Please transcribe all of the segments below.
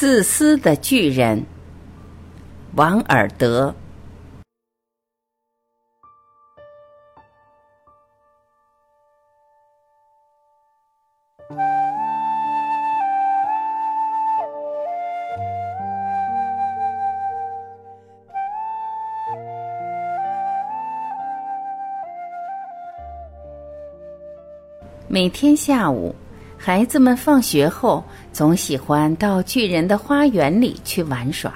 自私的巨人，王尔德。每天下午。孩子们放学后总喜欢到巨人的花园里去玩耍。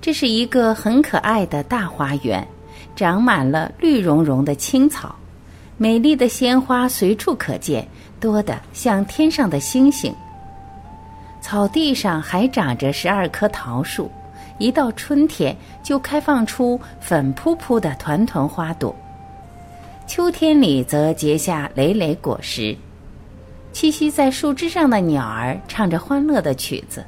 这是一个很可爱的大花园，长满了绿茸茸的青草，美丽的鲜花随处可见，多得像天上的星星。草地上还长着十二棵桃树，一到春天就开放出粉扑扑的团团花朵，秋天里则结下累累果实。栖息在树枝上的鸟儿唱着欢乐的曲子。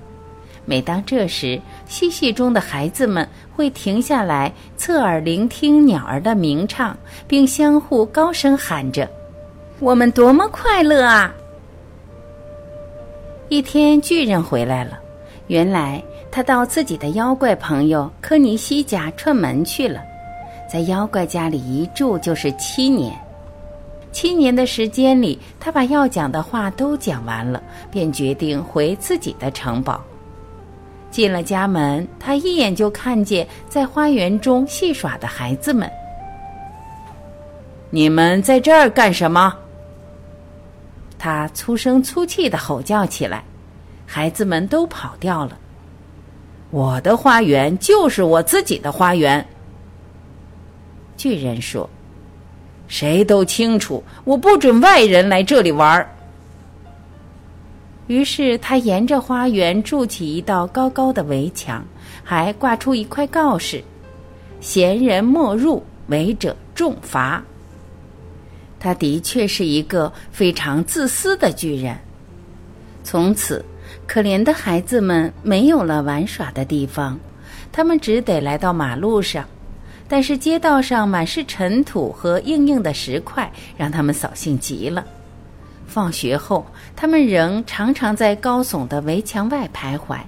每当这时，嬉戏中的孩子们会停下来，侧耳聆听鸟儿的鸣唱，并相互高声喊着：“我们多么快乐啊！”一天，巨人回来了。原来他到自己的妖怪朋友科尼西家串门去了，在妖怪家里一住就是七年。七年的时间里，他把要讲的话都讲完了，便决定回自己的城堡。进了家门，他一眼就看见在花园中戏耍的孩子们。你们在这儿干什么？他粗声粗气的吼叫起来，孩子们都跑掉了。我的花园就是我自己的花园。巨人说。谁都清楚，我不准外人来这里玩儿。于是他沿着花园筑起一道高高的围墙，还挂出一块告示：“闲人莫入，违者重罚。”他的确是一个非常自私的巨人。从此，可怜的孩子们没有了玩耍的地方，他们只得来到马路上。但是街道上满是尘土和硬硬的石块，让他们扫兴极了。放学后，他们仍常常在高耸的围墙外徘徊，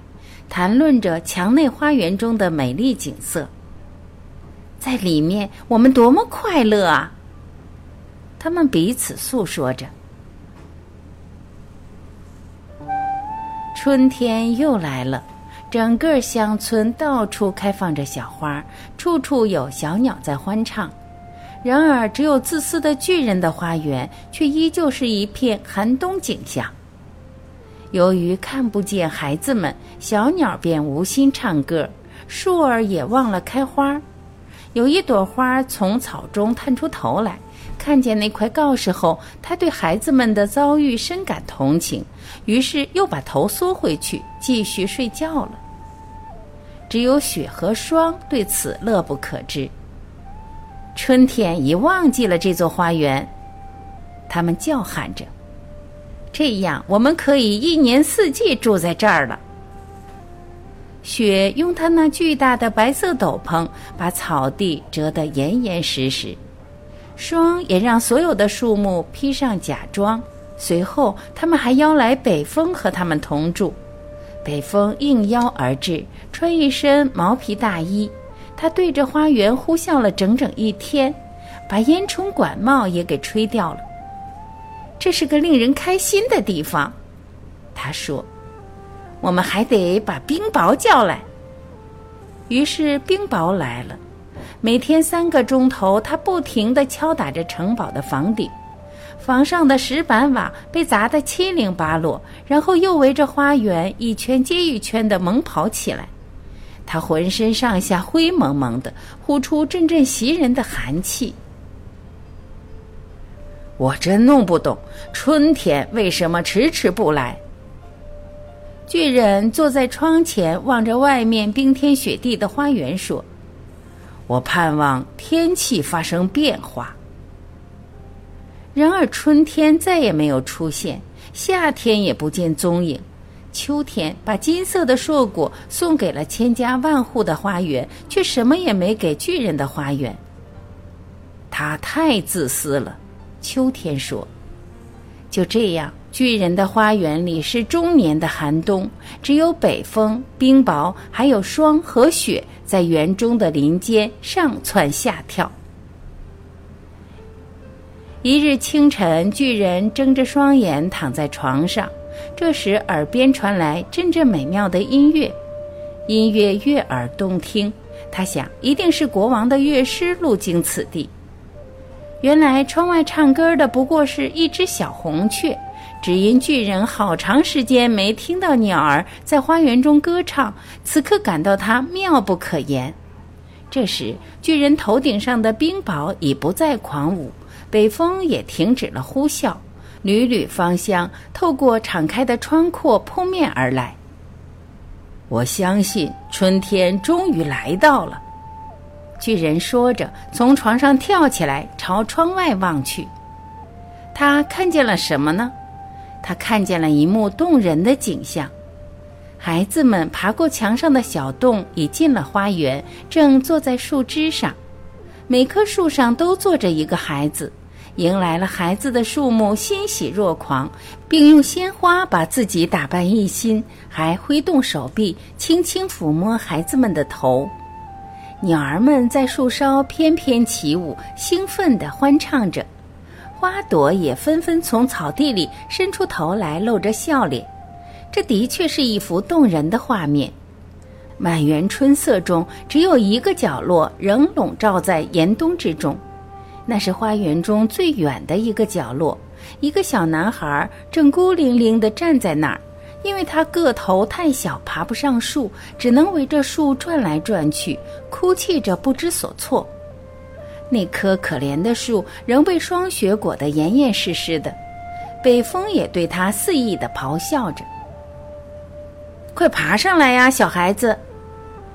谈论着墙内花园中的美丽景色。在里面，我们多么快乐啊！他们彼此诉说着。春天又来了。整个乡村到处开放着小花，处处有小鸟在欢唱。然而，只有自私的巨人的花园却依旧是一片寒冬景象。由于看不见孩子们，小鸟便无心唱歌，树儿也忘了开花。有一朵花从草中探出头来，看见那块告示后，他对孩子们的遭遇深感同情。于是又把头缩回去，继续睡觉了。只有雪和霜对此乐不可支。春天已忘记了这座花园，他们叫喊着：“这样我们可以一年四季住在这儿了。”雪用它那巨大的白色斗篷把草地遮得严严实实，霜也让所有的树木披上假装。随后，他们还邀来北风和他们同住。北风应邀而至，穿一身毛皮大衣，他对着花园呼啸了整整一天，把烟囱管帽也给吹掉了。这是个令人开心的地方，他说：“我们还得把冰雹叫来。”于是冰雹来了，每天三个钟头，他不停地敲打着城堡的房顶。房上的石板瓦被砸得七零八落，然后又围着花园一圈接一圈的猛跑起来。他浑身上下灰蒙蒙的，呼出阵阵袭人的寒气。我真弄不懂，春天为什么迟迟不来？巨人坐在窗前，望着外面冰天雪地的花园，说：“我盼望天气发生变化。”然而春天再也没有出现，夏天也不见踪影，秋天把金色的硕果送给了千家万户的花园，却什么也没给巨人的花园。他太自私了，秋天说。就这样，巨人的花园里是终年的寒冬，只有北风、冰雹，还有霜和雪在园中的林间上蹿下跳。一日清晨，巨人睁着双眼躺在床上，这时耳边传来阵阵美妙的音乐，音乐悦耳动听。他想，一定是国王的乐师路经此地。原来窗外唱歌的不过是一只小红雀。只因巨人好长时间没听到鸟儿在花园中歌唱，此刻感到它妙不可言。这时，巨人头顶上的冰雹已不再狂舞，北风也停止了呼啸，缕缕芳香透过敞开的窗阔扑面而来。我相信春天终于来到了。巨人说着，从床上跳起来，朝窗外望去。他看见了什么呢？他看见了一幕动人的景象：孩子们爬过墙上的小洞，已进了花园，正坐在树枝上。每棵树上都坐着一个孩子。迎来了孩子的树木欣喜若狂，并用鲜花把自己打扮一新，还挥动手臂，轻轻抚摸孩子们的头。鸟儿们在树梢翩翩起舞，兴奋地欢唱着。花朵也纷纷从草地里伸出头来，露着笑脸。这的确是一幅动人的画面。满园春色中，只有一个角落仍笼罩在严冬之中，那是花园中最远的一个角落。一个小男孩正孤零零地站在那儿，因为他个头太小，爬不上树，只能围着树转来转去，哭泣着不知所措。那棵可怜的树仍被霜雪裹得严严实实的，北风也对它肆意的咆哮着。快爬上来呀，小孩子！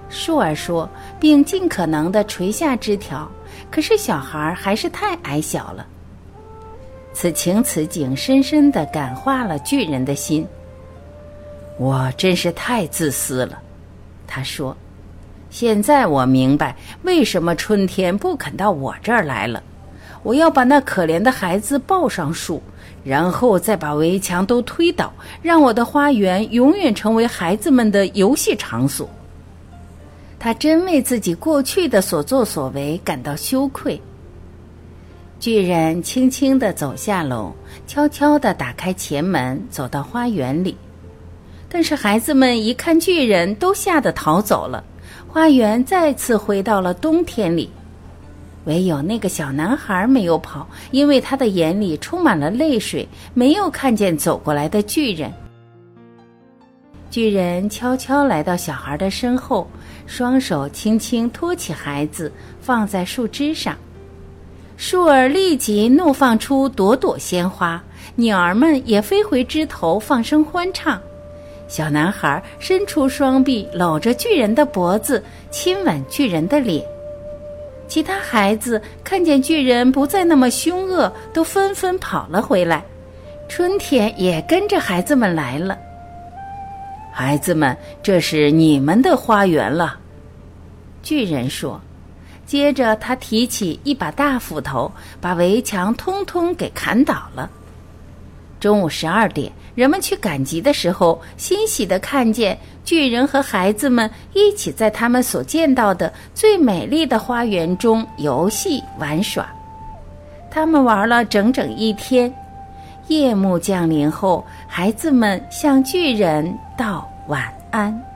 树儿说，并尽可能的垂下枝条。可是小孩还是太矮小了。此情此景，深深的感化了巨人的心。我真是太自私了，他说。现在我明白为什么春天不肯到我这儿来了。我要把那可怜的孩子抱上树，然后再把围墙都推倒，让我的花园永远成为孩子们的游戏场所。他真为自己过去的所作所为感到羞愧。巨人轻轻地走下楼，悄悄地打开前门，走到花园里。但是孩子们一看巨人，都吓得逃走了。花园再次回到了冬天里，唯有那个小男孩没有跑，因为他的眼里充满了泪水，没有看见走过来的巨人。巨人悄悄来到小孩的身后，双手轻轻托起孩子，放在树枝上。树儿立即怒放出朵朵鲜花，鸟儿们也飞回枝头，放声欢唱。小男孩伸出双臂，搂着巨人的脖子，亲吻巨人的脸。其他孩子看见巨人不再那么凶恶，都纷纷跑了回来。春天也跟着孩子们来了。孩子们，这是你们的花园了，巨人说。接着，他提起一把大斧头，把围墙通通给砍倒了。中午十二点，人们去赶集的时候，欣喜地看见巨人和孩子们一起在他们所见到的最美丽的花园中游戏玩耍。他们玩了整整一天。夜幕降临后，孩子们向巨人道晚安。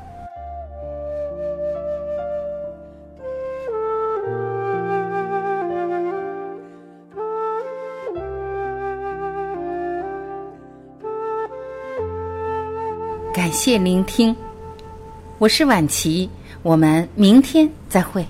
感谢聆听，我是晚琪，我们明天再会。